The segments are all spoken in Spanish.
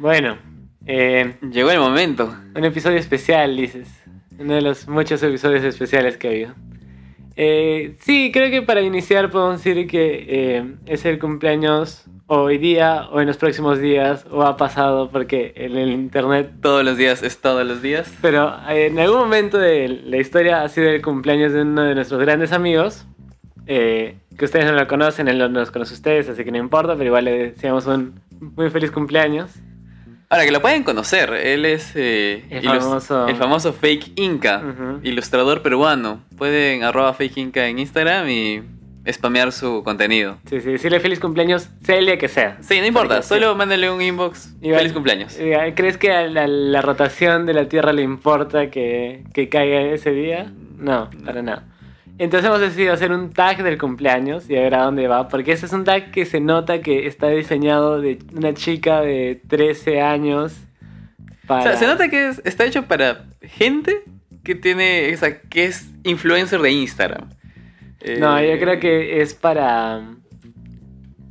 Bueno, eh, Llegó el momento. un episodio especial, dices. Uno de los muchos episodios especiales que ha habido. Eh, sí, creo que para iniciar podemos decir que eh, es el cumpleaños hoy día o en los próximos días o ha pasado porque en el internet. Todos los días es todos los días. Pero en algún momento de la historia ha sido el cumpleaños de uno de nuestros grandes amigos. eh, que ustedes no lo conocen, él no nos conoce a ustedes, así que no importa, pero igual le deseamos un muy feliz cumpleaños. Ahora que lo pueden conocer, él es eh, El famoso- el famoso Fake Inca, ilustrador peruano. Pueden arroba Fake Inca en Instagram y spamear su contenido. Sí, sí, decirle feliz cumpleaños, sea el día que sea. Sí, no importa, Porque- solo mándale un inbox. Igual- Feliz cumpleaños. Eh, ¿Crees que a la, la rotación de la Tierra le importa que, que caiga ese día? No, para nada. Entonces hemos decidido hacer un tag del cumpleaños y a ver a dónde va, porque ese es un tag que se nota que está diseñado de una chica de 13 años O para... sea, se nota que es- está hecho para gente que tiene, o sea, que es influencer de Instagram. Eh, No, yo creo que es para...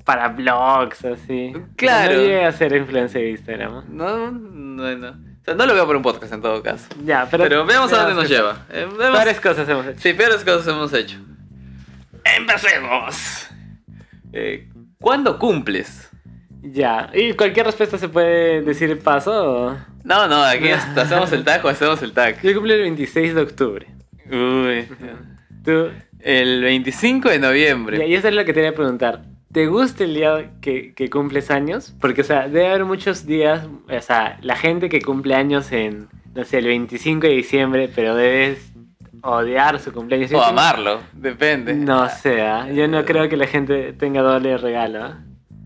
Para blogs, así. Claro. No llegué a ser influencer de Instagram. No, no, no. No lo veo por un podcast en todo caso. Ya, pero... Pero, veamos a dónde nos lleva. Eh, vemos- cosas hemos hecho. Sí, peores cosas hemos hecho. ¡Empecemos! Eh, ¿Cuándo cumples? Ya. ¿Y cualquier respuesta se puede decir paso o...? No, no, aquí hacemos el tag o hacemos el tag. Yo cumplo el 26 de octubre. Uy. Tú... El 25 de Y noviembre. ahí eso es lo que te quería preguntar. ¿Te gusta el día que, que cumples años? Porque, o sea, debe haber muchos días, o sea, la gente que cumple años en, no sé, el 25 de diciembre, pero debes odiar su cumpleaños. O amarlo, depende. No sé, ¿ah? yo no creo que la gente tenga doble regalo.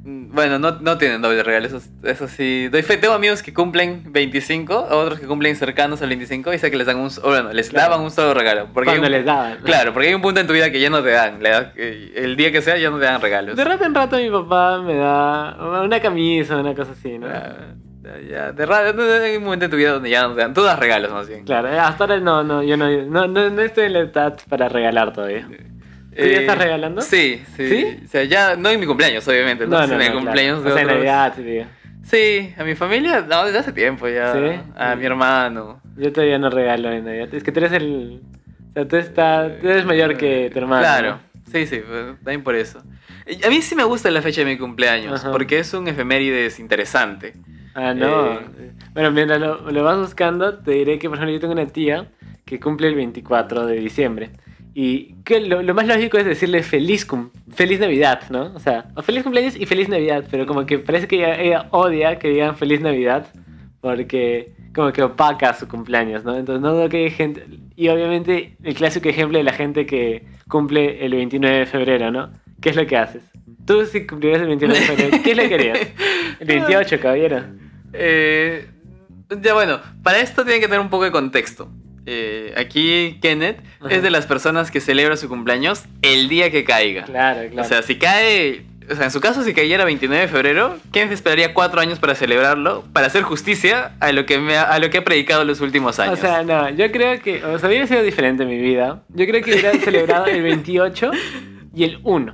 Bueno, no, no tienen doble regalo, eso, eso sí. Doy fe, tengo amigos que cumplen 25, otros que cumplen cercanos al 25 y sé que les dan un, bueno, les Claro. daban un solo regalo. Porque Cuando un- les daban. Claro, porque hay un punto en tu vida que ya no te dan. eh, el día que sea ya no te dan regalos. De rato en rato mi papá me da una camisa, una cosa así, ¿no? Ah, ya, de ra- hay un momento en tu vida donde ya no te dan. Tú das regalos más bien. Claro, hasta ahora no, no, yo no, no, no, no estoy en la edad para regalar todavía. ¿Tú ya estás regalando? Sí, sí, ¿Sí? O sea, ya no en mi cumpleaños, obviamente. No, No, no, en no, el claro. cumpleaños de O sea, en otros. Navidad, digo. Sí, a mi familia, no, desde hace tiempo ya. ¿Sí? A mi hermano. Yo todavía no regalo en Navidad. Es que tú eres el. O sea, tú, estás, tú eres mayor que tu hermano. Claro, sí, sí, pues, también por eso. A mí sí me gusta la fecha de mi cumpleaños, Ajá. porque es un efemérides interesante. Ah, no. Eh. Bueno, mientras lo, lo vas buscando, te diré que, por ejemplo, yo tengo una tía que cumple el 24 de diciembre. Y que lo, lo más lógico es decirle feliz, cum- feliz Navidad, ¿no? O sea, o feliz cumpleaños y feliz Navidad. Pero como que parece que ella, ella odia que digan feliz Navidad porque como que opaca su cumpleaños, ¿no? Entonces no dudo que hay gente... Y obviamente el clásico ejemplo de la gente que cumple el 29 de febrero, ¿no? ¿Qué es lo que haces? Tú si cumplieras el 29 de febrero, ¿qué le querías? El 28, caballero. Eh, ya bueno, para esto tienen que tener un poco de contexto. Eh, aquí Kenneth Ajá. es de las personas que celebra su cumpleaños el día que caiga. Claro, claro. O sea, si cae, o sea, en su caso si cayera 29 de febrero, Kenneth esperaría cuatro años para celebrarlo, para hacer justicia a lo que me ha, a lo que ha predicado los últimos años. O sea, no, yo creo que, o sea, hubiera sido diferente mi vida. Yo creo que hubiera celebrado el 28 y el 1.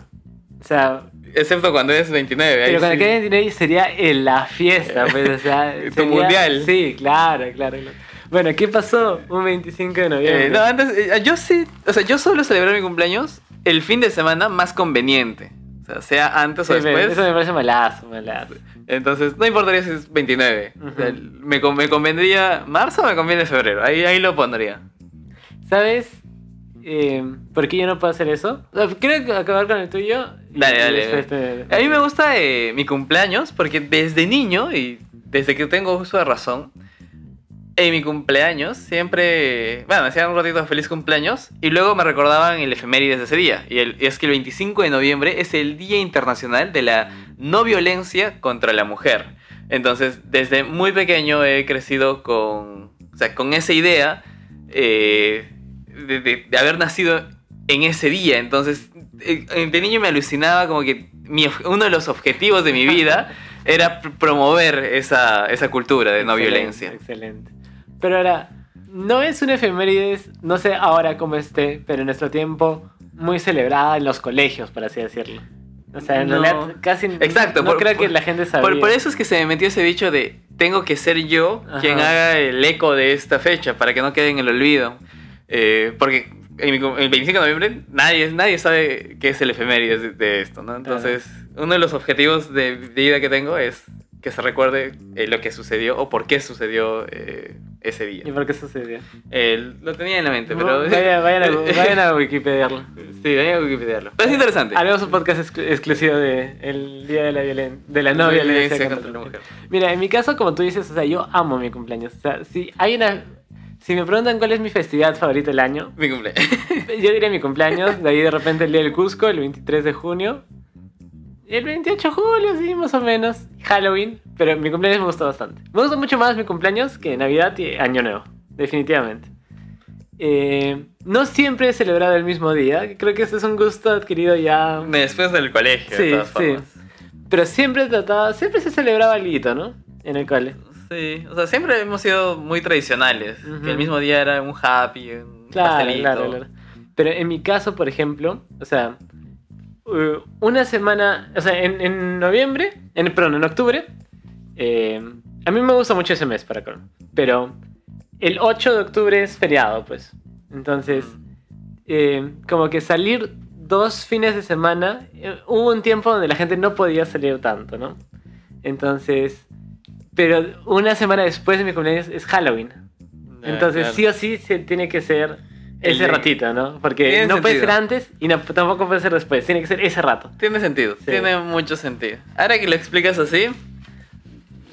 O sea, Excepto cuando es 29. ahí pero cuando sí. quede el 29 sería en la fiesta, pues, o sea. Tu sería- mundial. Sí, claro, claro. claro. Bueno, ¿qué pasó un 25 de noviembre? Eh, no, antes, eh, yo sí, o sea, yo suelo celebrar mi cumpleaños el fin de semana más conveniente. O sea, sea antes Sí, o después. eso me parece malazo, malazo. Entonces, no importaría si es 29. O sea, Ujú. me, me convendría marzo o me conviene febrero. Ahí, ahí lo pondría. ¿Sabes eh, por qué yo no puedo hacer eso? O sea, acabar con el tuyo. y- Dale, y dale. te- A mí me gusta mi cumpleaños porque desde niño y desde que tengo uso de razón, en mi cumpleaños siempre, bueno, me hacían un ratito feliz cumpleaños y luego me recordaban el efemérides de ese día. Y, el- y es que el 25 de noviembre es el Día Internacional de la No Violencia contra la Mujer. Entonces, desde muy pequeño he crecido con, o sea, con esa idea eh, de, de- de haber nacido en ese día. Entonces, eh, de niño me alucinaba como que mi uno de los objetivos de mi vida era pr- promover esa, esa cultura de no Excelente, violencia. Excelente. Pero ahora, no es una efemérides, no sé ahora cómo esté, pero en nuestro tiempo, muy celebrada en los colegios, por así decirlo. O sea, en No. realidad casi Exacto, no por- creo que la gente sabía. Por, por eso es que se me metió ese bicho de tengo que ser yo Ajá. quien haga el eco de esta fecha para que no quede en el olvido. Eh, porque en mi el 25 de noviembre nadie, nadie sabe qué es el efemérides de, de esto, ¿no? Entonces, uno de los objetivos de vida que tengo es que se recuerde eh, lo que sucedió o por qué sucedió eh, ese día. ¿Y por qué sucedió? Eh, lo tenía en la mente, pero... Vayan, vayan a, vayan a Wikipediarlo. Sí, vayan a Wikipediarlo. Pero es interesante. Haremos un podcast exclu- exclusivo de el día de la violen de la no violencia contra la mujer. Mira, en mi caso, como tú dices, o sea, yo amo mi cumpleaños. O sea, si hay una. Si me preguntan cuál es mi festividad favorita del año, Mi cumpleaños. yo diría mi cumpleaños. De ahí de repente el día del Cusco, el 23 de junio. El 28 de julio, sí, más o menos. Halloween. Pero mi cumpleaños me gusta bastante. Me gusta mucho más mi cumpleaños que Navidad y Año Nuevo. Definitivamente. Eh, no siempre he celebrado el mismo día. Creo que este es un gusto adquirido ya. Después del colegio, Sí, de todas sí. Pero siempre trataba, siempre se celebraba algo, ¿no? En el cole. Sí, o sea, siempre hemos sido muy tradicionales. Ujú. Que el mismo día era un happy, un Claro, pastelito. claro, claro. Pero en mi caso, por ejemplo, o sea, uh, una semana, o sea, en, en noviembre, en, perdón, en octubre, eh, a mí me gusta mucho ese mes para color. Pero el 8 de octubre es feriado, pues. Entonces, eh, como que salir dos fines de semana, eh, hubo un tiempo donde la gente no podía salir tanto, ¿no? Entonces, pero una semana después de mi cumpleaños es Halloween. Ya, Entonces, claro. sí o sí se tiene que ser ese ratito, ¿no? Porque Tiene no puede sentido. ser antes y no- tampoco puede ser después. Tiene que ser ese rato. Tiene sentido, Sí. tiene mucho sentido. Ahora que lo explicas así,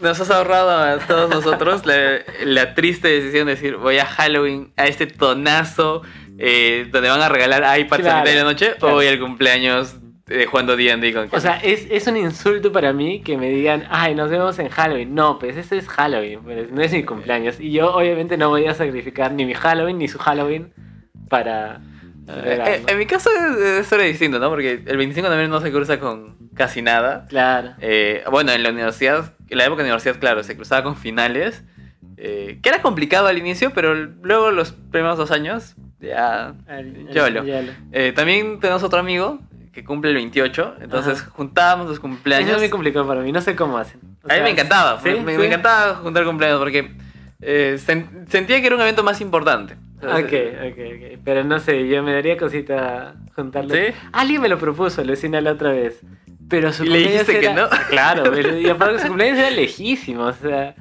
nos has ahorrado a todos nosotros la, la triste decisión de decir voy a Halloween, a este tonazo eh, donde van a regalar iPads a Claro, mitad de la noche claro. o voy al cumpleaños de jugando D&D con O sea, es, es un insulto para mí que me digan, ay, nos vemos en Halloween. No, pues ese es Halloween, pues, no es mi cumpleaños. Y yo obviamente no voy a sacrificar ni mi Halloween ni su Halloween para... Eh, eh, en mi caso es, es distinta, ¿no? Porque el 25 de noviembre no se cruza con casi nada. Claro. Eh, bueno, en la universidad, en la época de universidad, claro, se cruzaba con finales. eh, que era complicado al inicio, pero luego los primeros dos años, ya. Al- Yolo. yolo. Eh, también tenemos otro amigo que cumple el 28, entonces Ajá. juntábamos los Eso cumpleaños. es muy complicado para mí, no sé cómo hacen. O A mí me encantaba, ¿sí? me, ¿Sí? me encantaba juntar cumpleaños porque sen- sentía que era un evento más importante. Ok, ok, ok. Pero no sé, yo me daría cosita juntarlo. ¿Sí? Alguien me lo propuso, Lucina, la otra vez. Pero su ¿Y le dijiste que no? Claro, pero, y aparte su cumpleaños era lejísimo, o sea.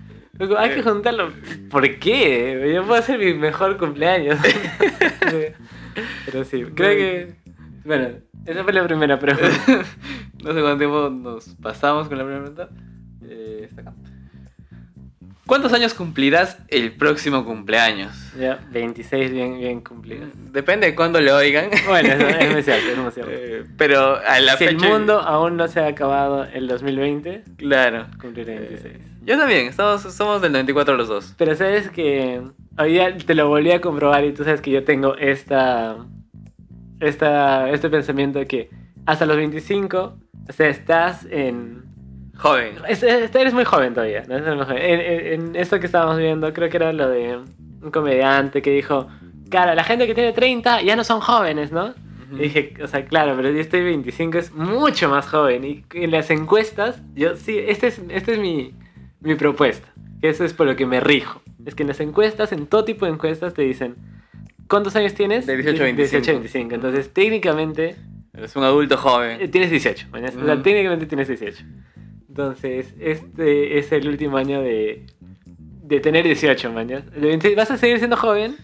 Hay que juntarlo. ¿Por qué? Yo puedo hacer mi mejor cumpleaños. Pero sí, creo que. Bueno, esa fue la primera pregunta. no sé cuánto tiempo nos pasamos con la primera pregunta. Eh, está acá. ¿Cuántos años cumplirás el próximo cumpleaños? ya, 26 bien, bien cumplidos. Depende de cuándo lo oigan. Bueno, eso es muy cierto, es muy cierto. Eh, pero a la si el mundo aún no se ha acabado el 2020, Claro. cumpliré 26. Yo también, estamos, somos del 94 los dos. Pero sabes que hoy día te lo volví a comprobar y tú sabes que yo tengo esta, esta este pensamiento de que hasta los 25, o sea, estás en... Joven. es- es- eres muy joven todavía, ¿no? Eres muy joven. En, en- en esto que estábamos viendo, creo que era lo de un comediante que dijo, claro, la gente que tiene 30 ya no son jóvenes, ¿no? Y dije, o sea, claro, pero yo estoy 25, es mucho más joven. Y en las encuestas, yo sí, esta es, esta es mi, mi propuesta. Que eso es por lo que me rijo. Es que en las encuestas, en todo tipo de encuestas, te dicen, ¿cuántos años tienes? De 18 a 25. 18 a 25. Entonces, técnicamente, Eres un adulto eh, joven. tienes 18. mañana. O sea, técnicamente tienes 18. Entonces, este es el último año de, de tener 18, mañana. De 26 Vas a seguir siendo joven,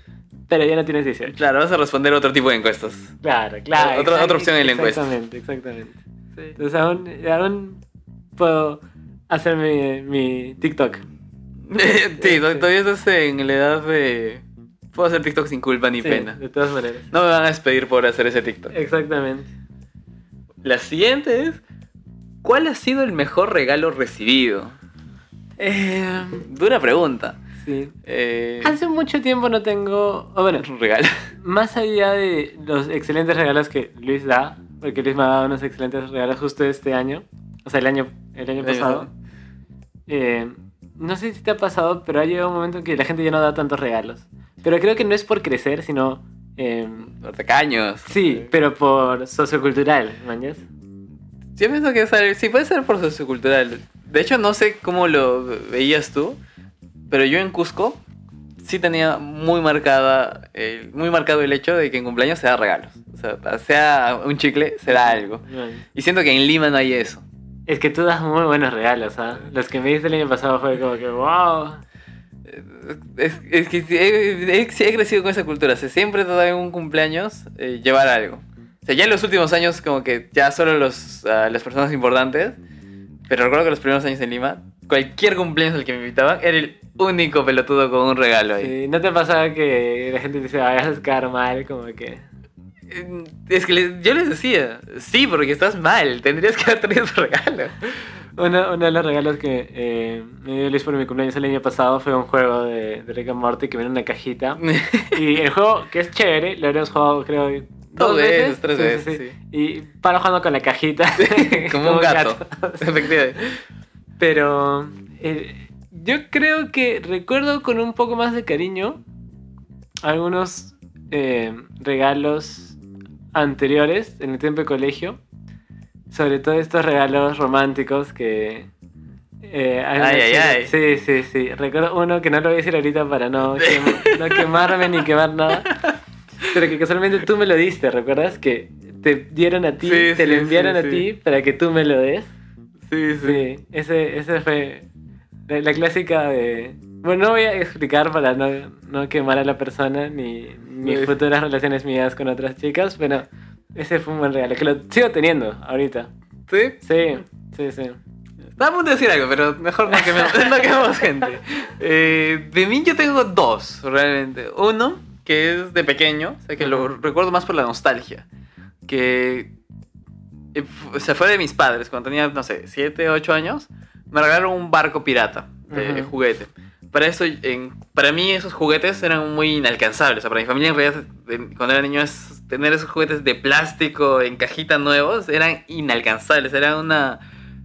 pero ya no tienes 18. Claro, vas a responder otro tipo de encuestas. Claro, claro. Otra- opción en la encuesta. Exactamente, exactamente. Entonces aún, aún puedo hacer mi, mi TikTok. sí, to- todavía estás en la edad de. Puedo hacer TikTok sin culpa ni Sí, pena. De todas maneras. No me van a despedir por hacer ese TikTok. Exactamente. La siguiente es. ¿Cuál ha sido el mejor regalo recibido? Eh, Dura pregunta. sí. Eh, Hace mucho tiempo no tengo. O bueno, un regalo. más allá de los excelentes regalos que Luis da, porque Luis me ha dado unos excelentes regalos justo este año, o sea, el año, el año pasado. Eh, no sé si te ha pasado, pero ha llegado un momento en que la gente ya no da tantos regalos. Pero creo que no es por crecer, sino. eh, Los tacaños. sí, pero por sociocultural, ¿mañas? Yo pienso que es sí puede ser por sociocultural. De hecho, no sé cómo lo veías tú, pero yo en Cusco sí tenía muy marcada, eh, muy marcado el hecho de que en cumpleaños se da regalos. O sea, sea un chicle, se da algo. Y siento que en Lima no hay eso. Es que tú das muy buenos regalos, ¿ah? Los que me diste el año pasado fue como que, wow. Es, es que he, he- he crecido con esa cultura. O sea, siempre te en un cumpleaños eh, llevar algo. Sea, ya en los últimos años como que ya solo los, ah, las personas importantes. Pero recuerdo que los primeros años en Lima, cualquier cumpleaños al que me invitaban, era el único pelotudo con un regalo ahí. Sí, ¿No te pasaba que la gente te dice, ay, haces quedar mal? Como que... Eh, Es que les- yo les decía, sí, porque estás mal, tendrías que haber traído tu regalo. Uno, uno de los regalos que eh, me dio Luis por mi cumpleaños el año pasado fue un juego de, de Rick and Morty que viene en una cajita. Y el juego, que es chévere, lo habíamos jugado creo dos veces. veces, tres Sí, veces, sí, sí. Y paro jugando con la cajita. Como un gato. Efectivamente. Pero eh, yo creo que recuerdo con un poco más de cariño algunos eh, regalos anteriores en el tiempo de colegio. Sobre todo estos regalos románticos que... eh, Ay, ay, ay. Sí, sí, sí. Recuerdo uno que no lo voy a decir ahorita para no, quem- no quemarme ni quemar nada. Pero que casualmente tú me lo diste, ¿recuerdas? Que te dieron a ti, Sí, te lo sí, enviaron sí, a ti para que tú me lo des. Sí, Sí, ese, ese fue la, la clásica de... Bueno, no voy a explicar para no, no quemar a la persona ni Sí. futuras relaciones mías con otras chicas, pero ese fue un buen regalo, que lo sigo teniendo ahorita. ¿Sí? Sí, sí, sí. Estaba a punto de decir algo, pero mejor no quememos, no quememos gente. Eh, de mí yo tengo dos, realmente. Uno, que es de pequeño, o sea, que lo recuerdo más por la nostalgia. Que eh, se fue de mis padres cuando tenía, no sé, 7, 8 años. Me regalaron un barco pirata de Ujú. juguete. Para eso, en- para mí esos juguetes eran muy inalcanzables. O sea, para mi familia en realidad, cuando era niño, es- tener esos juguetes de plástico en cajita nuevos eran inalcanzables. Era una,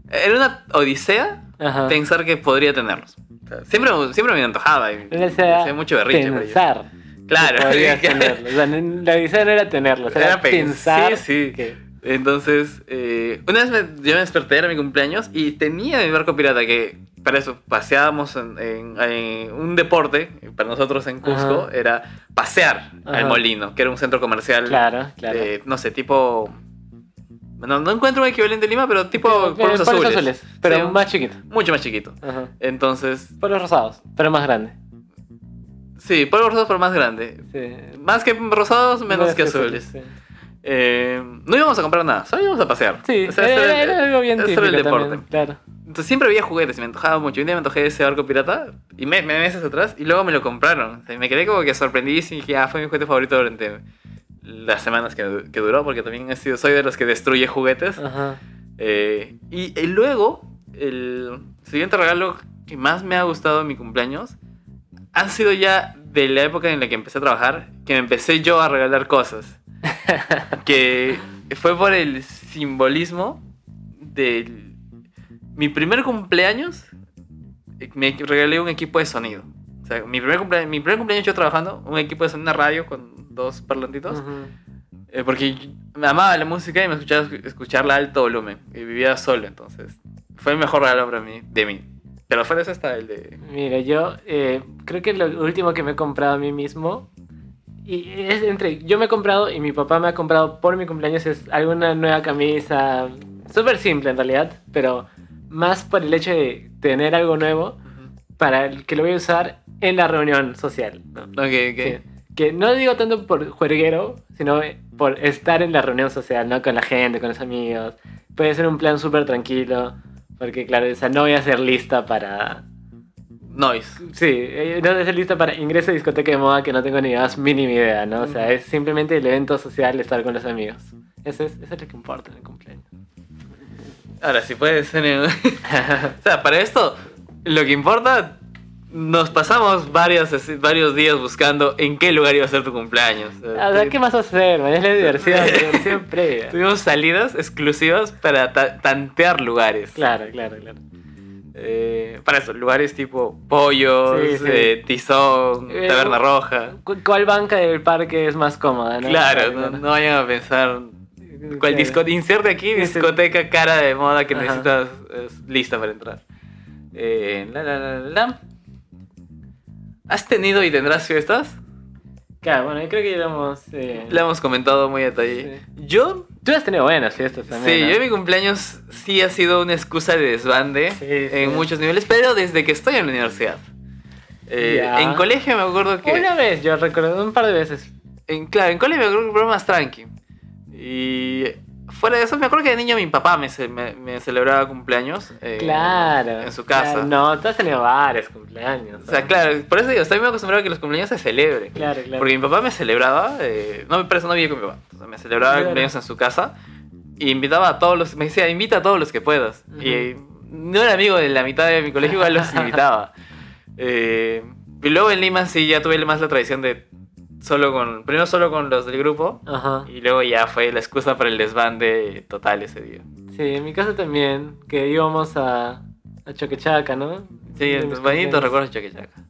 era una odisea Ajá. pensar que podría tenerlos. O sea, siempre, siempre me antojaba y desea hacía mucho berrinche. pensar. Claro. tenerlo. O sea, la idea no era tenerlos, era, Era pe- pensar sí, sí. que... Entonces, eh, una vez me, yo me desperté, era mi cumpleaños, y tenía mi barco pirata que para eso paseábamos en, en- en un deporte, para nosotros en Cusco, Ajá. era pasear Ajá. al molino, que era un centro comercial, Claro, claro. de, no sé, tipo... No, no encuentro un equivalente en Lima, pero tipo Eh, polvos polvos azules. pero Sí, más chiquito. Mucho más chiquito. Ajá. Entonces, Polvos rosados, pero más grande. Sí, polvos rosados, pero más grande. Sí. Más que rosados, menos Más que azules. sí. Eh, no íbamos a comprar nada, solo íbamos a pasear. Sí, O sea, era, era- era algo bien típico el deporte. también, claro. Entonces siempre había juguetes y me antojaba mucho. Un día me antojé de ese barco pirata y me, me- meses atrás y luego me lo compraron. O sea, me quedé como que sorprendidísimo y dije, ah, fue mi juguete favorito durante las semanas que, que duró porque también he sido, soy de los que destruye juguetes. Ajá. Eh, y, y luego, el siguiente regalo que más me ha gustado en mi cumpleaños han sido ya de la época en la que empecé a trabajar, que me empecé yo a regalar cosas. que fue por el simbolismo del... Mi primer cumpleaños, eh, me regalé un equipo de sonido. O sea, mi primer, cumplea- mi primer cumpleaños yo trabajando, un equipo de sonido, una radio con dos parlantitos. Ujú. Eh, porque me amaba la música y me escuchaba escucharla a alto volumen. Y vivía solo, entonces. Fue el mejor regalo para mí, de mí. Fuera de eso está el de. Mira, yo eh, creo que lo último que me he comprado a mí mismo, y es entre yo me he comprado y mi papá me ha comprado por mi cumpleaños, es alguna nueva camisa, súper simple en realidad, pero más por el hecho de tener algo nuevo para el que lo voy a usar en la reunión social. ¿no? Ok, ok. Sí. Que no digo tanto por juerguero, sino por estar en la reunión social, ¿no? Con la gente, con los amigos. Puede ser un plan súper tranquilo, porque claro, o sea, no voy a hacer lista para... Noise. Sí, eh, no voy a hacer lista para ingreso a discoteca de moda que no tengo ni más mínima idea, ¿no? O sea, es simplemente el evento social, estar con los amigos. Eso es, eso es lo que importa en el cumpleaños. Ahora, si puede ser. en- o sea, para esto, lo que importa. Nos pasamos varios, varios días buscando en qué lugar iba a ser tu cumpleaños. O sea, O sea, ¿qué vas a hacer, man? Es la diversión, la diversión previa. Tuvimos salidas exclusivas para ta- tantear lugares. Claro, claro, claro. Eh, para eso, lugares tipo Pollos, Sí, sí. eh, Tizón, Eh, Taberna Roja. ¿Cu- ¿Cuál banca del parque es más cómoda, no? Claro, no, no vayan a pensar. ¿Cuál disco inserte aquí discoteca cara de moda que Ajá. necesitas es lista para entrar. La, la, la, la. ¿Has tenido y tendrás fiestas? Claro, bueno, yo creo que ya lo hemos... eh, La hemos comentado muy a detalle. Yo, Tú has tenido buenas fiestas también, sí, ¿no? yo mi cumpleaños sí ha sido una excusa de desbande Sí, sí. en muchos niveles, pero desde que estoy en la universidad. Eh, en colegio me acuerdo que... Una vez, yo recuerdo un par de veces. En, claro, en colegio me acuerdo que fue más tranqui. Y fuera de eso, me acuerdo que de niño mi papá me, ce- me- me celebraba cumpleaños. eh, Claro. En su casa. Claro, no, tú has tenido varios cumpleaños. O sea, claro, por eso digo, estoy muy acostumbrado a que los cumpleaños se celebren. Claro, claro. Porque mi papá me celebraba, eh, no, por eso no vivía con mi papá. O sea, me celebraba el Claro. cumpleaños en su casa y invitaba a todos los, me decía, invita a todos los que puedas. Ujú. Y no era amigo de la mitad de mi colegio, igual los invitaba. Eh, y luego en Lima sí ya tuve más la tradición de solo con, primero solo con los del grupo Ajá. y luego ya fue la excusa para el desbande total ese día. Sí, en mi casa también, que íbamos a, a Choquechaca, ¿no? Sí, mis bonitos recuerdos de Chaquichaca.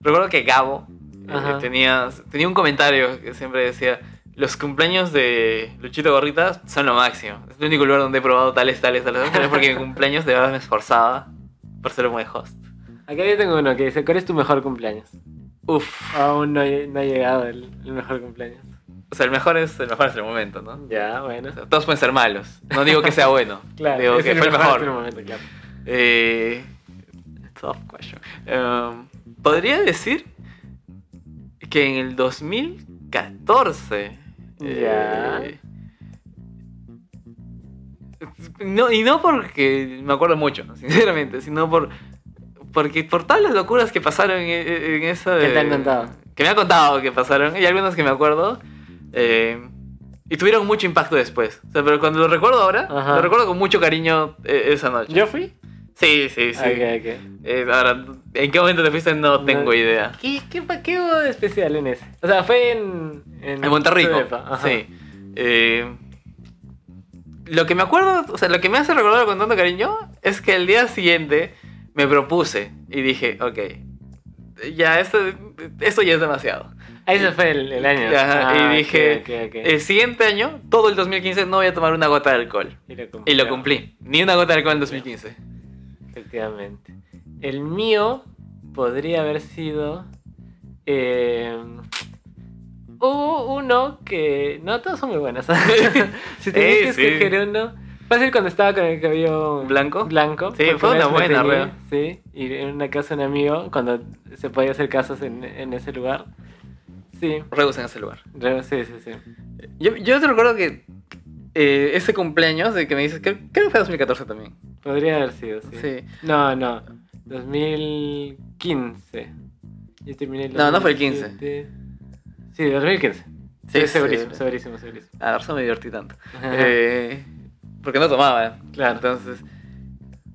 Recuerdo que Gabo eh, tenía, tenía un comentario que siempre decía, los cumpleaños de Luchito Gorrita son lo máximo. Es el único lugar donde he probado tales, tales, tales, pero es porque mi cumpleaños de verdad me esforzaba por ser un buen host. Acá yo tengo uno que dice, ¿cuál es tu mejor cumpleaños? Uf. Aún no, ha- llegado el, el mejor cumpleaños. O sea, el mejor es el mejor es el momento, ¿no? Ya, bueno. O sea, todos pueden ser malos. No digo que sea bueno. Claro, digo que fue el mejor. el momento, claro. Eh, tough question. Um, Podría decir que en el 2014. Ya. eh, no, y no porque me acuerdo mucho, sinceramente, sino por porque por todas las locuras que pasaron en, en esa. ¿Qué te han contado? Que me han contado que pasaron, y algunas que me acuerdo. eh, y tuvieron mucho impacto después. O sea, pero cuando lo recuerdo ahora, Ajá. lo recuerdo con mucho cariño eh, esa noche. ¿Yo fui? Sí, sí, sí. Ok, ok. Eh, ahora, ¿en qué momento te fuiste? No tengo No. idea. ¿Qué, qué, qué hubo de especial en ese? O sea, fue en... En Monterrico. depa, ajá. Sí. Eh, lo que me acuerdo, o sea, lo que me hace recordar con tanto cariño es que el día siguiente me propuse y dije, ok, ya esto, esto ya es demasiado. Ahí se fue el, el año. Ajá, Ah, y ok, dije, el siguiente año, todo el 2015, no voy a tomar una gota de alcohol. Y lo Y cumplió. lo cumplí. Ni una gota de alcohol en 2015. Efectivamente. El mío podría haber sido. eh, hubo uno que. No, todos son muy buenos. si tenía Eh, que sí. escoger uno. Fácil cuando estaba con el cabello ¿Blanco? Blanco. Sí, fue una buena, teñí, Sí, y en una casa de un amigo, cuando se podía hacer casos en, en ese lugar. Sí, Reus en ese lugar. re- sí, sí, sí. Yo, yo te recuerdo que eh, ese cumpleaños de que me dices, creo, creo que fue 2014 también. Podría haber sido, sí. Sí. No, no. 2015. Yo terminé el No, no fue el 15. 2017. Sí, 2015. Sí, Sí, segurísimo, sí. segurísimo, segurísimo. A ver, me divertí tanto. Ajá. Eh, porque no tomaba. Claro. Entonces,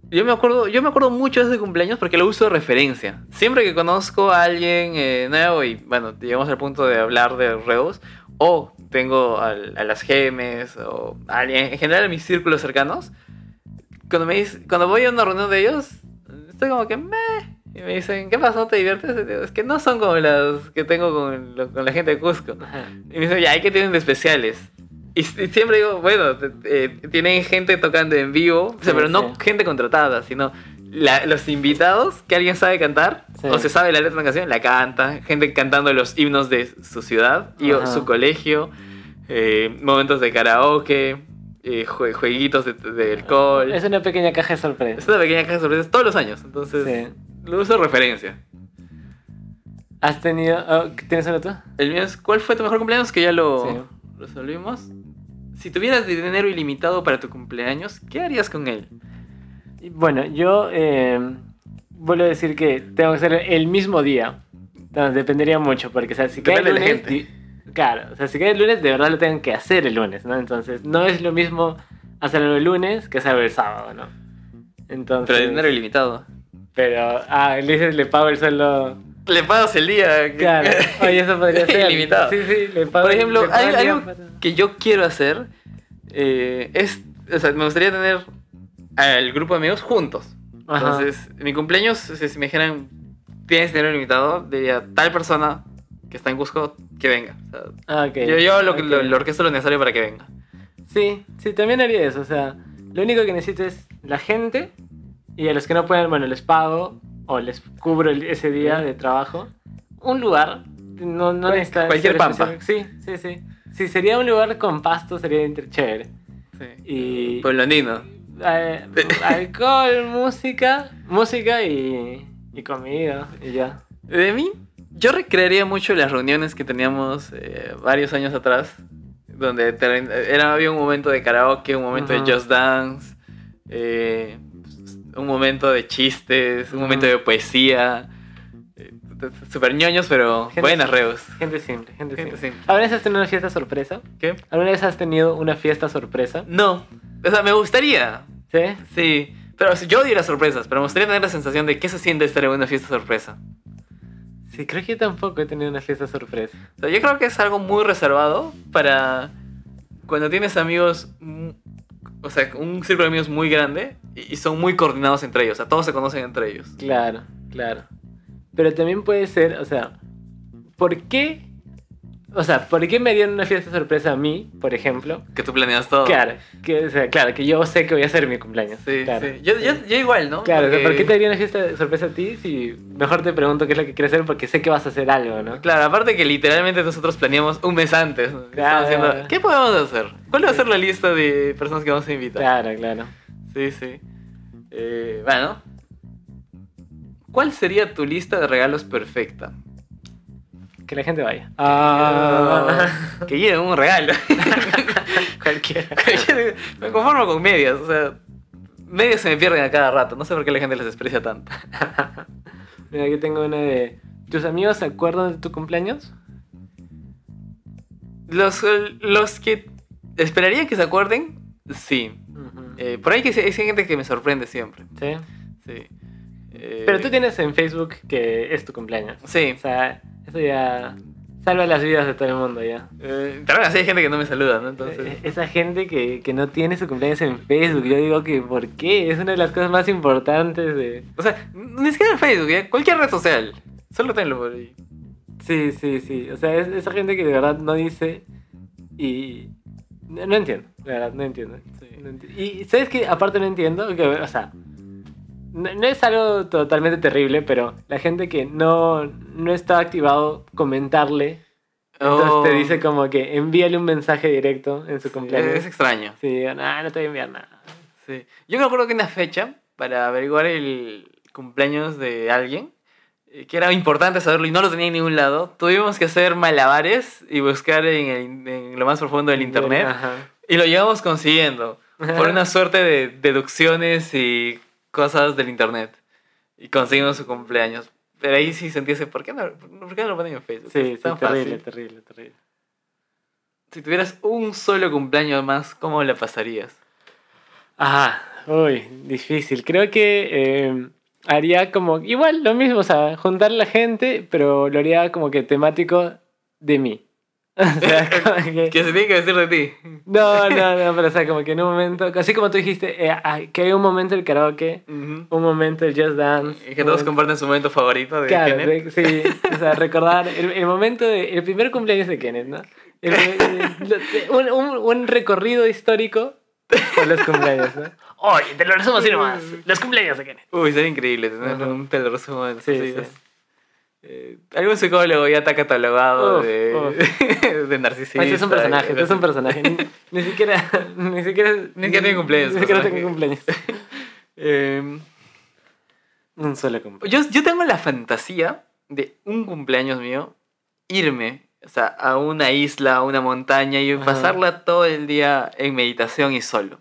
yo me acuerdo, yo me acuerdo mucho de ese cumpleaños porque lo uso de referencia. Siempre que conozco a alguien eh, nuevo y bueno, llegamos al punto de hablar de Reus, o tengo al- a las gemes, o a alguien, en general a mis círculos cercanos, cuando, me dice- cuando voy a una reunión de ellos, estoy como que meh. Y me dicen, ¿qué pasó? ¿Te diviertes? Digo, Es que no son como las que tengo con, con la gente de Cusco. Y me dicen, ya, ¿y qué tienen de especiales? Y, siempre digo, bueno, eh, tienen gente tocando en vivo, o sea, Sí, pero no gente contratada, sino la- los invitados que alguien sabe cantar, Sí. o se sabe la letra de una canción, la canta, gente cantando los himnos de su ciudad y Ajá. su colegio, eh, momentos de karaoke, eh, jue- jueguitos de, de alcohol. Es una pequeña caja de sorpresa. Es una pequeña caja de sorpresas todos los años, entonces lo uso de referencia. ¿Has tenido. oh, ¿Tienes uno tú? El mío es, ¿cuál fue tu mejor cumpleaños? Que ya lo resolvimos. Si tuvieras dinero ilimitado para tu cumpleaños, ¿qué harías con él? Bueno, yo. Eh, vuelvo a decir que tengo que ser el mismo día. Entonces, dependería mucho, porque, o sea, si cae el lunes. di- Claro, o sea, si cae el lunes, de verdad lo tengo que hacer el lunes, ¿no? Entonces, no es lo mismo hacerlo el lunes que hacerlo el sábado, ¿no? Entonces. Pero dinero ilimitado. Pero, ah, le dices, le pago el sueldo. Le pagas el día. Claro, oye, eso podría ser. Ilimitado. Sí, sí, le pago Por ejemplo, le pago hay el día algo para- que yo quiero hacer. eh, es, o sea, me gustaría tener al grupo de amigos juntos. Ajá. Entonces, mi cumpleaños, si me dijeran, tienes dinero ilimitado, diría, tal persona que está en Cusco, que venga. O sea, Ah. Yo, yo lo, que- ok. lo, lo orquesto lo necesario para que venga. Sí, sí, también haría eso. O sea, lo único que necesito es la gente Y a los que no pueden, bueno, les pago o les cubro ese día de trabajo. Un lugar, no, no necesita cualquier ser pampa. Sí, sí, sí. Si sería un lugar con pasto, sería chévere. Sí. Y Pueblo andino. eh, alcohol, música, música y, y comida y ya. De mí, yo recrearía mucho las reuniones que teníamos eh, varios años atrás, donde era, había un momento de karaoke, un momento de Just Dance, eh, un momento de chistes, un momento de poesía. eh, Super ñoños, pero Gente buenas simple. reos. Gente simple, gente, Gente simple. simple. ¿Alguna vez has tenido una fiesta sorpresa? ¿Qué? ¿Alguna vez has tenido una fiesta sorpresa? No, o sea, me gustaría, ¿Sí? sí. Pero yo odio las sorpresas, pero me gustaría tener la sensación de qué se siente estar en una fiesta sorpresa. Sí, creo que yo tampoco he tenido una fiesta sorpresa. O sea, yo creo que es algo muy reservado para cuando tienes amigos, o sea, un círculo de amigos muy grande y y son muy coordinados entre ellos, o sea, todos se conocen entre ellos. Claro, claro. Pero también puede ser, o sea, ¿por qué? O sea, ¿por qué me harían una fiesta sorpresa a mí, por ejemplo? Que tú planeas todo. Claro, que, o sea, claro, que yo sé que voy a hacer mi cumpleaños. Sí, claro. sí. Yo, yo, yo igual, ¿no? Claro, o sea, Porque- ¿por qué te haría una fiesta sorpresa a ti si mejor te pregunto qué es lo que quieres hacer porque sé que vas a hacer algo, ¿no? Claro, aparte que literalmente nosotros planeamos un mes antes. ¿no? Claro. diciendo, ¿qué podemos hacer? ¿Cuál va a ser la lista de personas que vamos a invitar? Claro, claro. Sí, sí. Eh, bueno. ¿Cuál sería tu lista de regalos perfecta? Que la gente vaya. Ah. que lleven un regalo. Cualquiera. Cualquier- me conformo con medias, o sea, medias se me pierden a cada rato, no sé por qué la gente les desprecia tanto. Mira, aquí tengo una de... ¿Tus amigos se acuerdan de tu cumpleaños? Los, los que esperaría que se acuerden, sí. Eh, por ahí que hay gente que me sorprende siempre, ¿Sí? sí. Eh, Pero tú tienes en Facebook que es tu cumpleaños. Sí. O sea, eso ya salva las vidas de todo el mundo ya. Eh, así hay gente que no me saluda, ¿no? Eh, Entonces... Esa gente que, que no tiene su cumpleaños en Facebook, yo digo que ¿por qué? Es una de las cosas más importantes de... O sea, ni siquiera en Facebook, ¿ya? cualquier red social. Solo tenlo por ahí. Sí, sí, sí. O sea, es esa gente que de verdad no dice y... No, no entiendo, de verdad, no entiendo. Sí. No enti- Y ¿sabes qué? Aparte no entiendo, que, o sea, no, no es algo totalmente terrible, pero la gente que no, no está activado comentarle, entonces Oh, te dice como que envíale un mensaje directo en su sí, cumpleaños. Es extraño. Sí, digo, no, no te voy a enviar nada. Sí. Yo me acuerdo que una fecha para averiguar el cumpleaños de alguien, eh, que era importante saberlo y no lo tenía en ningún lado, tuvimos que hacer malabares y buscar en, el- en lo más profundo del internet Ajá. y lo llevamos consiguiendo por una suerte de deducciones y cosas del internet y conseguimos su cumpleaños. Pero ahí sí sentí ese, ¿por qué no, por qué no lo ponen en Facebook? Sí, Es sí, tan terrible, fácil. terrible, terrible. Si tuvieras un solo cumpleaños más, ¿cómo la pasarías? Ajá, uy, difícil. Creo que eh, haría como, igual lo mismo, o sea, juntar la gente, pero lo haría como que temático de mí. O sea, como que- ¿Qué se tiene que decir de ti? No, no, no, pero o sea, como que en un momento, así como tú dijiste, eh, que hay un momento del karaoke, Ujú. un momento del Just Dance. Y que todos momento- comparten su momento favorito de Claro, Kenneth. de- sí, o sea, recordar el, el momento de, el primer cumpleaños de Kenneth, ¿no? El- el- lo- un, un, un recorrido histórico por los cumpleaños, ¿no? Oye, te lo resumo así nomás, los cumpleaños de Kenneth. Uy, sería increíble tener Ajá. un teleresumen. Sí, Sí, sí. Eh, algún psicólogo ya está catalogado Uf, de, uf. de narcisista. Este es un personaje, es un personaje. Ni, ni siquiera, ni siquiera... Ni siquiera tiene cumpleaños, Ni siquiera tengo cumpleaños. Eh, Un solo cumpleaños. yo, yo tengo la fantasía de un cumpleaños mío irme o sea, a una isla, a una montaña y pasarla todo el día en meditación y solo.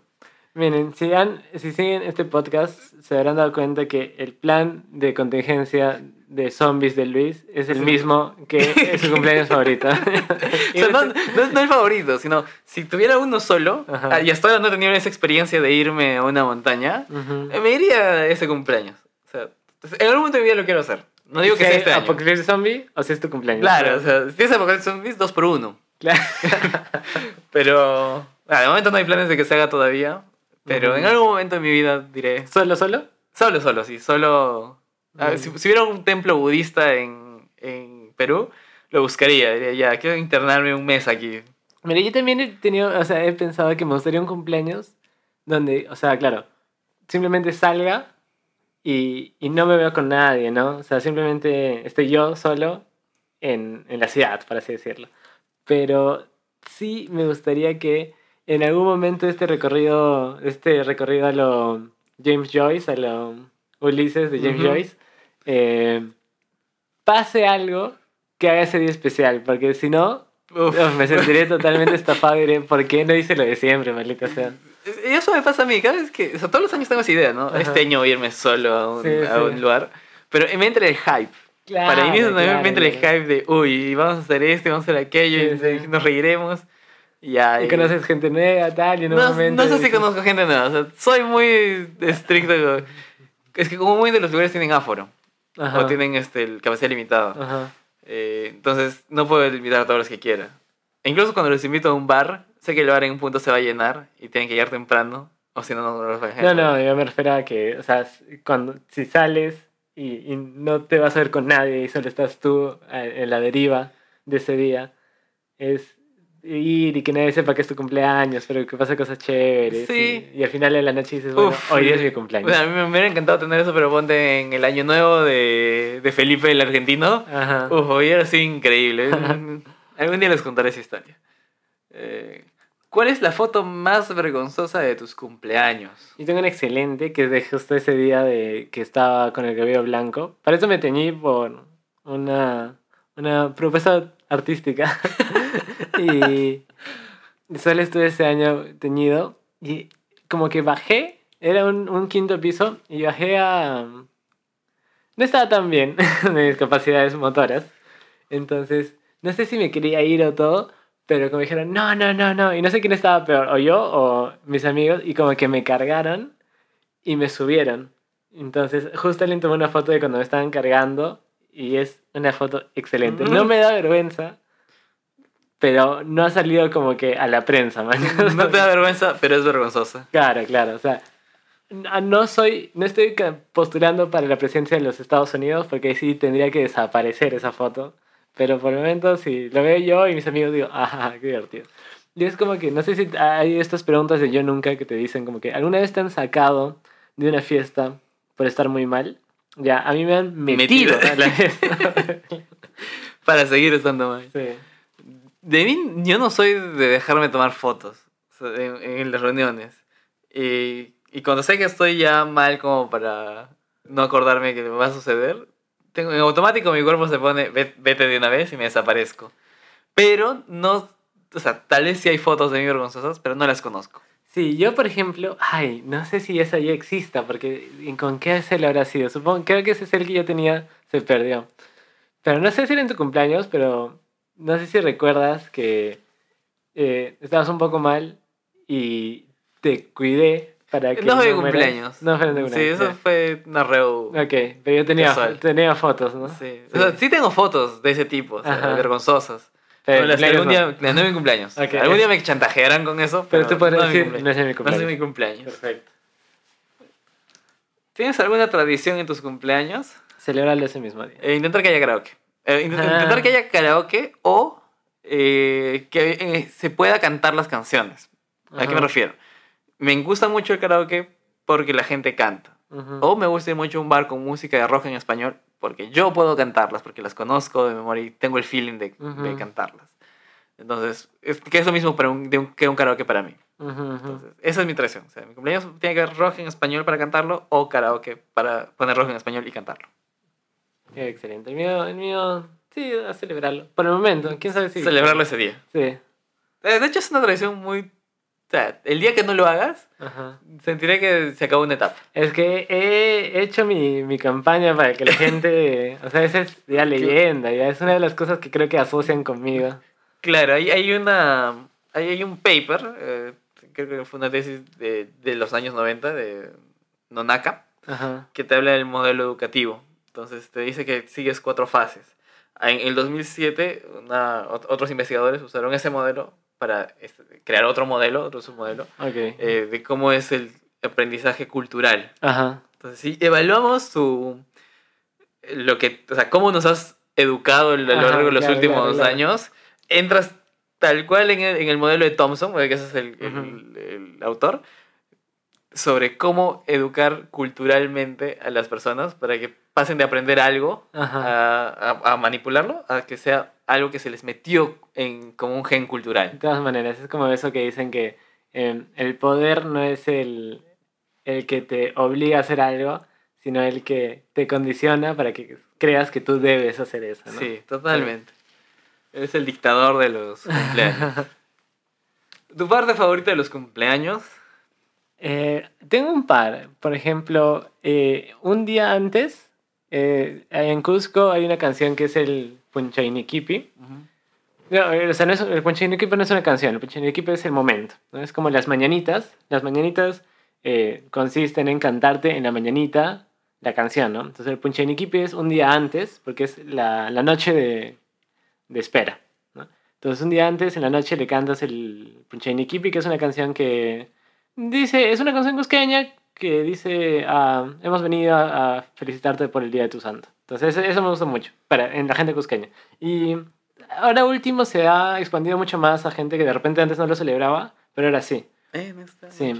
Miren, si, han, si siguen este podcast, se habrán dado cuenta que el plan de contingencia de zombies de Luis es el Sí. mismo que es su cumpleaños favorito. O sea, no, no, no el favorito, sino si tuviera uno solo, Ajá. ah, y hasta ahora no he tenido esa experiencia de irme a una montaña, Ujú. eh, me iría a ese cumpleaños. O sea, en algún momento de mi vida lo quiero hacer. No digo que Si sea hay este. Apocalipsis zombie o si es tu cumpleaños. Claro, o sea, si tienes Apocalipsis Zombies, dos por uno. Claro. Pero ah, de momento no hay planes de que se haga todavía. Pero en algún momento de mi vida diré. ¿Solo, solo? Solo, solo, sí. Solo. ah, si, si hubiera un templo budista en, en Perú, lo buscaría. Diría, ya, quiero internarme un mes aquí. Mira, yo también he tenido, o sea, he pensado que me gustaría un cumpleaños donde, o sea, claro, simplemente salga y, y no me veo con nadie, ¿no? O sea, simplemente estoy yo solo en, en la ciudad, por así decirlo. Pero sí me gustaría que en algún momento este recorrido, este recorrido a lo James Joyce, a lo Ulises de James Ujú. Joyce, eh, pase algo que haga ese día especial, porque si no, Uf. me sentiré totalmente estafado y diré, ¿por qué no hice lo de siempre, maldita sea? Y eso me pasa a mí, cada vez que, o sea, todos los años tengo esa idea, ¿no? Ajá. Este año voy a irme solo a un, Sí, a sí. un lugar. Pero me entra el hype. Para mí también me entra el hype de, uy, vamos a hacer esto, vamos a hacer aquello, Sí, y nos reiremos. Y. Y conoces gente nueva, tal, y en un no, momento... no sé si conozco gente nueva, o sea, soy muy estricto. Es que como muy de los lugares tienen aforo, Ajá, o tienen este, el capacidad limitada. Ajá. Eh, entonces no puedo invitar a todos los que quiera. E incluso cuando los invito a un bar, sé que el bar en un punto se va a llenar y tienen que llegar temprano, o si no, no los va a. No, no, yo me refiero a que, o sea, cuando, si sales y, y no te vas a ver con nadie y solo estás tú eh, en la deriva de ese día, es ir y que nadie sepa que es tu cumpleaños, pero que pasa cosas chéveres. Sí. Y, y al final de la noche dices, bueno, Uf, hoy es mi cumpleaños. O sea, a mí me hubiera encantado tener eso, pero ponte en el año nuevo de, de Felipe el argentino. Ajá. Uf, hubiera sido increíble. Algún día les contaré esa historia. Eh, ¿Cuál es la foto más vergonzosa de tus cumpleaños? Y tengo una excelente que es de justo ese día de que estaba con el cabello blanco. Para eso me teñí por una, una propuesta artística. y solo estuve ese año teñido. Y como que bajé, era un, un quinto piso, y bajé a... No estaba tan bien de mis capacidades motoras. Entonces, no sé si me quería ir o todo, pero como dijeron, no, no, no, no. Y no sé quién estaba peor, o yo o mis amigos, y como que me cargaron y me subieron. Entonces, justo le tomé una foto de cuando me estaban cargando y es una foto excelente. No me da vergüenza, pero no ha salido como que a la prensa, man. No te da vergüenza, pero es vergonzosa. Claro, claro, o sea, no soy, no estoy postulando para la presidencia de los Estados Unidos porque ahí sí tendría que desaparecer esa foto, pero por el momento si lo veo yo y mis amigos digo, ajá, qué divertido. Y es como que, no sé si hay estas preguntas de yo nunca que te dicen como que, ¿alguna vez te han sacado de una fiesta por estar muy mal? Ya, a mí me han metido, Metido. a la fiesta. Para seguir estando mal. sí. De mí, yo no soy de dejarme tomar fotos en, las reuniones. Y, cuando sé que estoy ya mal como para no acordarme que me va a suceder, tengo, en automático mi cuerpo se pone, "Ve- vete de una vez y me desaparezco. Pero no, o sea, tal vez sí hay fotos de mí vergonzosas, pero no las conozco. Sí, yo por ejemplo, ay, no sé si esa ya exista, porque ¿con qué se le habrá sido? Supongo, creo que ese es el que yo tenía, se perdió. Pero no sé si era en tu cumpleaños, pero no sé si recuerdas que eh, estabas un poco mal y te cuidé para que No fue mi mueras. cumpleaños. No fue en tu Sí, cumpleaños. eso fue una reu... Ok, pero yo tenía, Casual. tenía fotos, ¿no? Sí. O sea, sí tengo fotos de ese tipo, o sea, vergonzosas. Pero No, las- cumpleaños algún no. día, no es mi cumpleaños. Ok. Algún día me chantajearán con eso, Pero pero, tú podrías no decir, no es mi No cumpleaños. es mi cumpleaños. Perfecto. ¿Tienes alguna tradición en tus cumpleaños? Celebrarlo ese mismo día. Eh, intentar que haya karaoke. Eh, int- Ah. Intentar que haya karaoke o eh, que eh, se pueda cantar las canciones. ¿A qué me Ajá. refiero? Me gusta mucho el karaoke porque la gente canta. Ujú. O me gusta mucho a un bar con música de rock en español porque yo puedo cantarlas, porque las conozco de memoria y tengo el feeling de, de cantarlas. Entonces, es, que es lo mismo para un, de un- que un karaoke para mí. Entonces, esa es mi tradición. O sea, mi cumpleaños tiene que haber rock en español para cantarlo o karaoke para poner rock en español y cantarlo. Excelente. El mío, el mío, sí, a celebrarlo. Por el momento, quién sabe si. Celebrarlo ese día. Sí. Eh, De hecho, es una tradición muy... O sea, el día que no lo hagas, Ajá. sentiré que se acabó una etapa. Es que he hecho mi, mi campaña para que la gente. o sea, esa es ya leyenda, ya es una de las cosas que creo que asocian conmigo. Claro, hay, hay una... Hay, hay un paper, eh, creo que fue una tesis de, de los años 90 de Nonaka, Ajá. que te habla del modelo educativo. Entonces te dice que sigues cuatro fases. En el 2007, una- ot- otros investigadores usaron ese modelo para este, crear otro modelo, otro submodelo, Ok. eh, de cómo es el aprendizaje cultural. Ajá. Entonces, si evaluamos tu, lo que, o sea, cómo nos has educado a lo Ajá, largo de los claro, últimos claro, claro. años, entras tal cual en el, en el modelo de Thompson, porque ese es el, el- Ujú. el autor, sobre cómo educar culturalmente a las personas para que pasen de aprender algo a, a- a manipularlo a que sea algo que se les metió en, como un gen De cultural. todas maneras, es como eso que dicen que eh, el poder no es el, el que te obliga a hacer algo, sino el que te condiciona para que creas que tú debes hacer eso. ¿no? Sí, totalmente. Eres el dictador de los cumpleaños. ¿Tu parte favorita de los cumpleaños? Eh, tengo un par. Por ejemplo, eh, un día antes, eh, en Cusco hay una canción que es el Punchainiquipi. No, eh, o sea, no es, el Punchainiquipi no es una canción, el Punchainiquipi es el momento. ¿no? Es como las mañanitas. Las mañanitas eh, consisten en cantarte en la mañanita la canción, ¿no? Entonces el Punchainiquipi es un día antes, porque es la, la noche de, de espera. ¿no? Entonces un día antes, en la noche, le cantas el Punchainiquipi, que es una canción que dice, es una canción cusqueña que dice, ah, hemos venido a, a felicitarte por el Día de tu Santo. Entonces eso, eso me gusta mucho, para, en la gente cusqueña. Y ahora último se ha expandido mucho más a gente que de repente antes no lo celebraba, pero ahora sí. En esta Sí.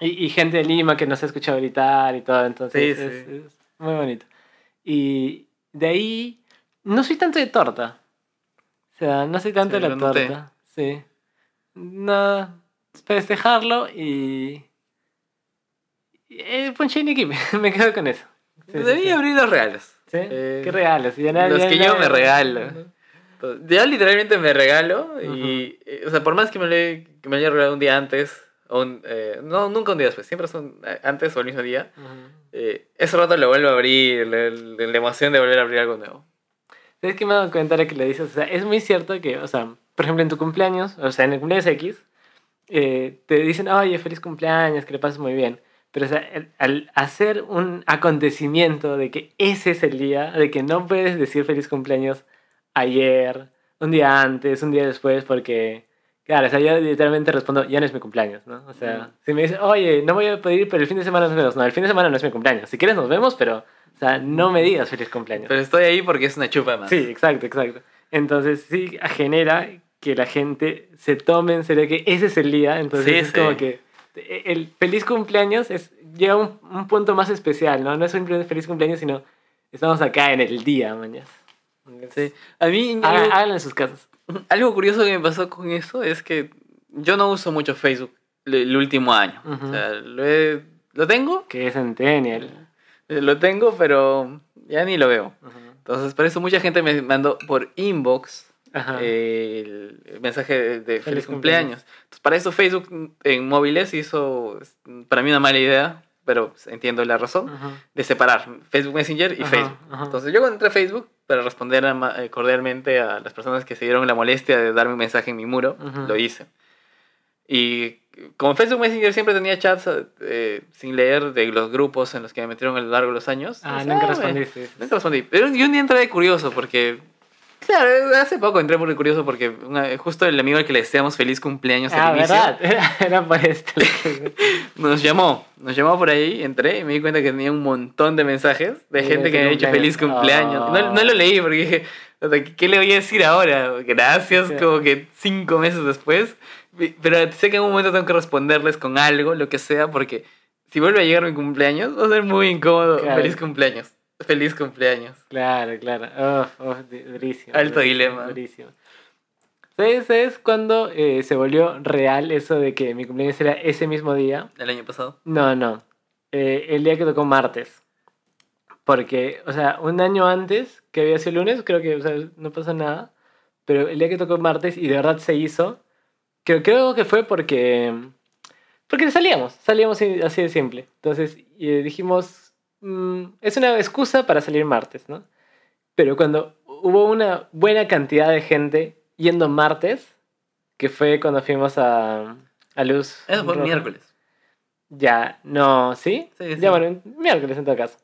Y, y gente de Lima que nos ha escuchado gritar y todo, entonces Sí, es, sí. es muy bonito. Y de ahí, no soy tanto de torta. O sea, no soy tanto Sí, de la lo noté. torta. Sí. Nada, festejarlo y... ponchiniqui, me quedo con eso. Sí, sí, Debí sí. abrir los regalos. ¿Sí? Eh, Qué regalos. Ya nadie- los ya que yo me regalo. Yo literalmente me regalo y, eh, o sea, por más que me lo, he- que me haya regalado un día antes, o un, eh, no, nunca un día después, siempre son eh, antes o el mismo día, Ujú. eh, ese rato lo vuelvo a abrir, la, la- la emoción de volver a abrir algo nuevo. ¿Sabes qué me he dado cuenta ahora que le dices? O sea, es muy cierto que, o sea, por ejemplo, en tu cumpleaños, o sea, en el cumpleaños X, eh, te dicen, oye, feliz cumpleaños, que le pases muy bien. Pero, o sea, al hacer un acontecimiento de que ese es el día, de que no puedes decir feliz cumpleaños ayer, un día antes, un día después, porque, claro, o sea, yo literalmente respondo, ya no es mi cumpleaños, ¿no? O sea, Mm. si me dicen, oye, no voy a pedir, pero el fin de semana nos vemos. No, el fin de semana no es mi cumpleaños. Si quieres nos vemos, pero, o sea, no me digas feliz cumpleaños. Pero estoy ahí porque es una chupa más. Sí, exacto, exacto. Entonces sí genera que la gente se tome en serio que ese es el día. Entonces Sí, es sí. como que el feliz cumpleaños es, llega a un, un punto más especial, ¿no? No es simplemente feliz cumpleaños, sino estamos acá en el día, mañana. Sí. A mí algo, Háganlo en sus casas. algo curioso que me pasó con eso es que yo no uso mucho Facebook el, último año. Ujú. O sea, lo, he- lo tengo, Que es Centennial. eh, lo tengo, pero ya ni lo veo. Ujú. Entonces, por eso mucha gente me mandó por inbox eh, el, el mensaje de, feliz, Feliz cumpleaños. cumpleaños. Entonces, para eso Facebook en móviles hizo para mí una mala idea, pero entiendo la razón, Ujú. de separar Facebook Messenger y Ajá, Facebook. ajá. Entonces, yo entré a Facebook para responder ama- eh, cordialmente a las personas que se dieron la molestia de darme un mensaje en mi muro, lo hice. Y como Facebook Messenger siempre tenía chats eh, sin leer de los grupos en los que me metieron a lo largo de los años. Ah, pues, nunca me- respondiste. Nunca respondí. Pero yo un día entré de curioso porque. Claro, hace poco entré muy curioso porque una- justo el amigo al que le deseamos feliz cumpleaños Ah, al inicio ¿verdad? Era, era por esto. nos llamó. Nos llamó por ahí, entré y me di cuenta que tenía un montón de mensajes de Sí, gente que me había dicho feliz cumpleaños. cumpleaños. No, no lo leí porque dije, ¿qué le voy a decir ahora? Gracias, Sí. como que cinco meses después. Pero sé que en un momento tengo que responderles con algo, lo que sea, porque si vuelve a llegar mi cumpleaños, va a ser muy incómodo. Claro. Feliz cumpleaños. Feliz cumpleaños. Claro, claro. Oh, oh, durísimo. Alto durísimo, dilema. Durísimo. ¿Sabes, ¿Sabes cuándo eh, se volvió real eso de que mi cumpleaños era ese mismo día? El año pasado. No, no. Eh, el día que tocó martes. Porque, o sea, un año antes, que había sido lunes, creo que o sea, no pasó nada. Pero el día que tocó martes y de verdad se hizo, creo, creo que fue porque. Porque salíamos, salíamos así de simple. Entonces y dijimos, mm, es una excusa para salir martes, ¿no? Pero cuando hubo una buena cantidad de gente yendo martes, que fue cuando fuimos a, a Luz. Eso fue Roja. miércoles. Ya, no, ¿sí? Sí, sí. Ya, bueno, miércoles en todo caso.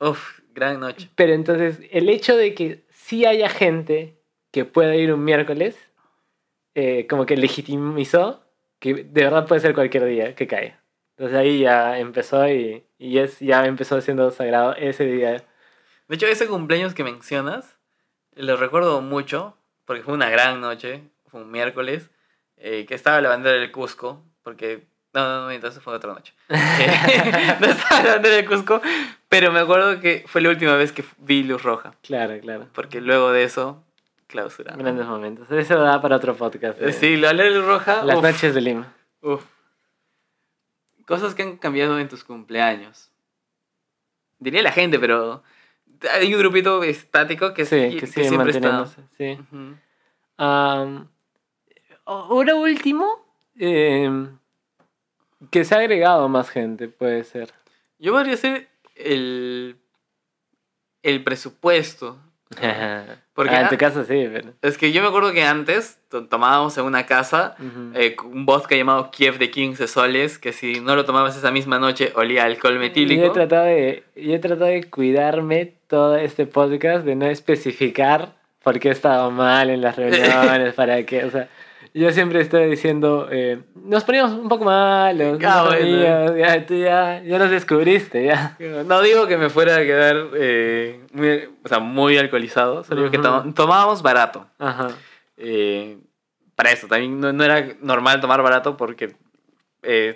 Uf, gran noche. Pero entonces, el hecho de que sí haya gente que pueda ir un miércoles, eh, como que legitimizó que de verdad puede ser cualquier día que caiga. Entonces ahí ya empezó y, y es, ya empezó siendo sagrado ese día. De hecho, ese cumpleaños que mencionas, lo recuerdo mucho, porque fue una gran noche, fue un miércoles, eh, que estaba la bandera del Cusco, porque No, no, no, entonces fue otra noche. Eh, no estaba la bandera de Cusco, pero me acuerdo que fue la última vez que vi luz roja. Claro, claro. Porque luego de eso, clausura. Grandes momentos. Eso da para otro podcast. eh. Sí, la luz roja. Las uf, noches de Lima. uf. Cosas que han cambiado en tus cumpleaños. Diría la gente, pero hay un grupito estático que, Sí, que sigue siempre está. Sí. Ujú. Am, ahora último, em, que se ha agregado más gente, puede ser. Yo podría ser el, el presupuesto. Porque Ah, en tu caso sí, pero... es que yo me acuerdo que antes to- tomábamos en una casa Ujú. eh, un vodka llamado Kiev de 15 soles, que si no lo tomabas esa misma noche olía a alcohol Yo he, metílico. tratado de, yo he tratado de cuidarme todo este podcast, de no especificar por qué he estado mal en las reuniones, para qué, o sea, yo siempre estoy diciendo, eh, nos poníamos un poco malos, Ah, unos bueno. amigos, ya, tú ya, ya nos descubriste, ya. No digo que me fuera a quedar eh, muy, o sea, muy alcoholizado, solo digo que tomábamos barato. Ajá, Eh, para eso, también no, no era normal tomar barato porque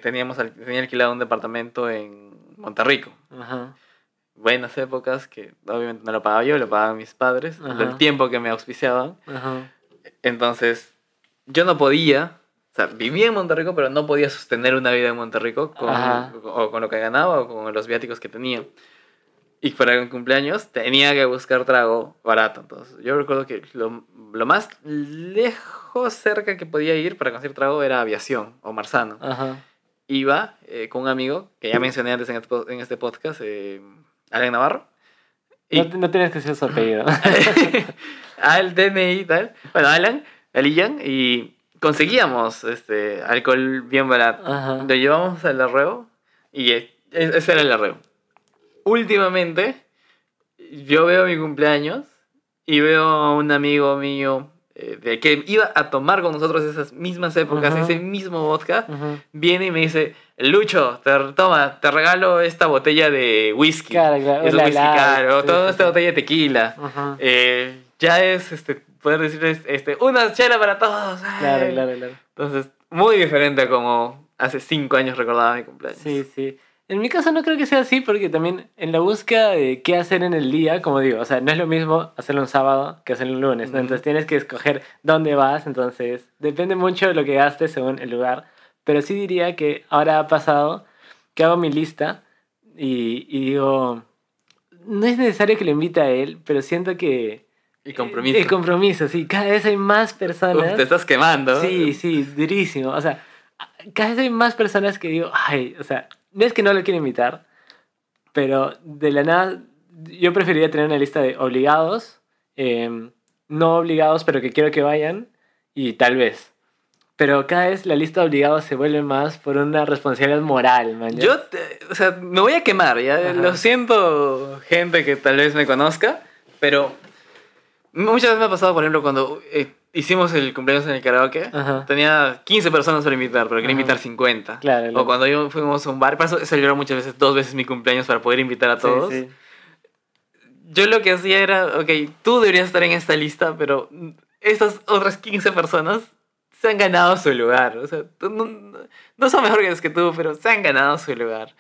teníamos al- tenía alquilado un departamento en Monterrico. ajá, Buenas épocas que obviamente no lo pagaba yo, lo pagaban mis padres, Ajá. el tiempo que me auspiciaban. ajá. Entonces, yo no podía, o sea, vivía en Monterrico, pero no podía sostener una vida en Monterrico con, o con lo que ganaba o con los viáticos que tenía. Y para el cumpleaños tenía que buscar trago barato. Entonces, yo recuerdo que lo, lo más lejos cerca que podía ir para conseguir trago era aviación o Marzano. Ajá. Iba eh, con un amigo que ya mencioné antes en este, en este podcast, eh, Alan Navarro. Y, No, no tienes que ser su apellido. al DNI y tal. Bueno, Alan, Alian, y conseguíamos este alcohol bien barato. Ajá. Lo llevamos al arreo y ese era el arreo. Últimamente, yo veo mi cumpleaños y veo a un amigo mío eh, de que iba a tomar con nosotros esas mismas épocas, Ajá. ese mismo vodka, Ajá. viene y me dice, Lucho, te, toma, te regalo esta botella de whisky. Claro, claro. Es un whisky la- caro, sí, toda sí, esta sí. botella de tequila. Eh, ya es, este, poder decirles, este, una chela para todos. Claro, ay. claro, claro. Entonces, muy diferente a como hace cinco años recordaba mi cumpleaños. Sí, sí. En mi caso no creo que sea así porque también en la búsqueda de qué hacer en el día, como digo, o sea, no es lo mismo hacerlo un sábado que hacerlo un lunes, ¿no? Entonces tienes que escoger dónde vas, entonces depende mucho de lo que gastes según el lugar, pero sí diría que ahora ha pasado que hago mi lista y, y digo, no es necesario que lo invite a él, pero siento que... Y compromiso. El compromiso, sí, cada vez hay más personas. Uf, te estás quemando. Sí, sí, durísimo. O sea, cada vez hay más personas que digo, ay, o sea, no es que no lo quiero invitar, pero de la nada, yo preferiría tener una lista de obligados, em, no obligados, pero que quiero que vayan, y tal vez. Pero cada vez la lista de obligados se vuelve más por una responsabilidad moral, man. Yo, te- o sea, me voy a quemar, ya. Ajá. Lo siento, gente que tal vez me conozca, pero muchas veces me ha pasado, por ejemplo, cuando eh, hicimos el cumpleaños en el karaoke, Ajá. tenía 15 personas para invitar, pero quería Ajá. invitar 50. Claro, claro. O cuando yo fuimos a un bar, he celebrado muchas veces, dos veces mi cumpleaños para poder invitar a Sí, todos. sí. Yo lo que hacía era, ok, tú deberías estar en esta lista, pero estas otras 15 personas se han ganado su lugar. O sea, tú no, no son mejores que tú, pero se han ganado su lugar.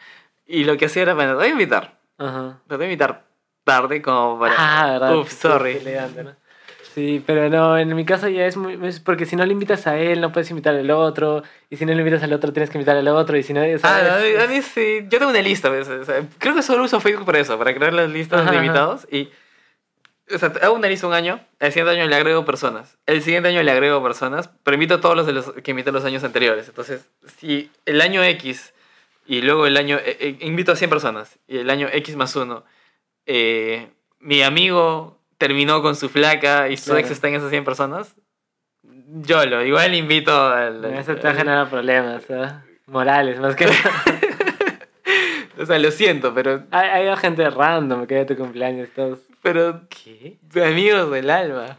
Y lo que hacía era, bueno, te voy a invitar. Ajá. Te voy a invitar tarde como para... Ah, verdad. Uf, sorry. ¿no? Sí, pero no, en mi caso ya es muy... es porque si no le invitas a él, no puedes invitar al otro. Y si no le invitas al otro, tienes que invitar al otro. Y si no... Ah, a mí, es- a mí sí. Yo tengo una lista a veces. o sea, creo que solo uso Facebook para eso, para crear las listas Ajá, de ajá. invitados. Y, o sea, hago una lista un año, el siguiente año le agrego personas. El siguiente año le agrego personas, pero invito a todos los, de los que invité los años anteriores. Entonces, si el año X y luego el año. eh, eh, invito a 100 personas y el año X más uno, eh, mi amigo terminó con su flaca y su Claro. ex está en esas 100 personas. Yo lo, igual invito al. Eso te va a generar problemas, ¿eh? Morales, más que nada. O sea, lo siento, pero. hay, hay gente random que ve tu cumpleaños todos. Pero. ¿Qué? De amigos del alma.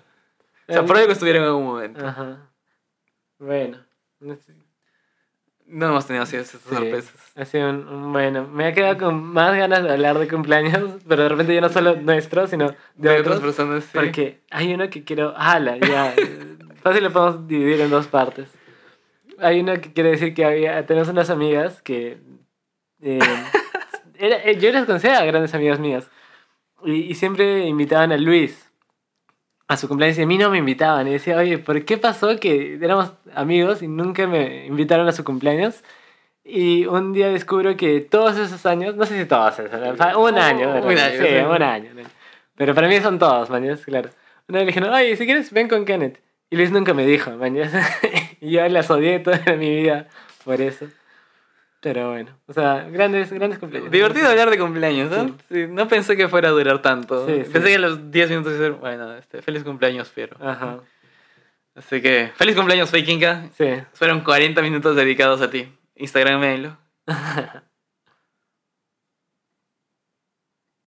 O sea, por algo estuvieron en algún momento. Ajá. Bueno. No hemos tenido así esas Sí, sorpresas. Ha sido un, un- bueno. Me ha quedado con más ganas de hablar de cumpleaños, pero de repente ya no solo nuestro, sino de, De otros. otras personas, sí. Porque hay uno que quiero. ¡Hala! Ya. Fácil lo podemos dividir en dos partes. hay una que quiere decir que había, tenemos unas amigas que... eh, era- eh, yo las conocía grandes amigas mías. Y, y siempre invitaban a Luis a su cumpleaños y a mí no me invitaban. Y decía, oye, ¿por qué pasó que éramos amigos y nunca me invitaron a su cumpleaños? Y un día descubro que todos esos años, no sé si todos esos, ¿no? Un año, ¿verdad? Un año, sí, sí. un año. Pero para mí son todos, mañana, claro. Una vez le dijeron, oye, si quieres, ven con Kenneth. Y Luis nunca me dijo, mañana. y yo las odié toda mi vida por eso. Pero bueno, o sea, grandes, grandes cumpleaños. Divertido hablar de cumpleaños, ¿no? Sí. Sí, no pensé que fuera a durar tanto. Sí. Pensé que a los 10 minutos iba a ser, bueno, este, feliz cumpleaños, pero. Ajá, Así que, feliz cumpleaños, Fakinka. sí. Fueron 40 minutos dedicados a ti. Instagramélo.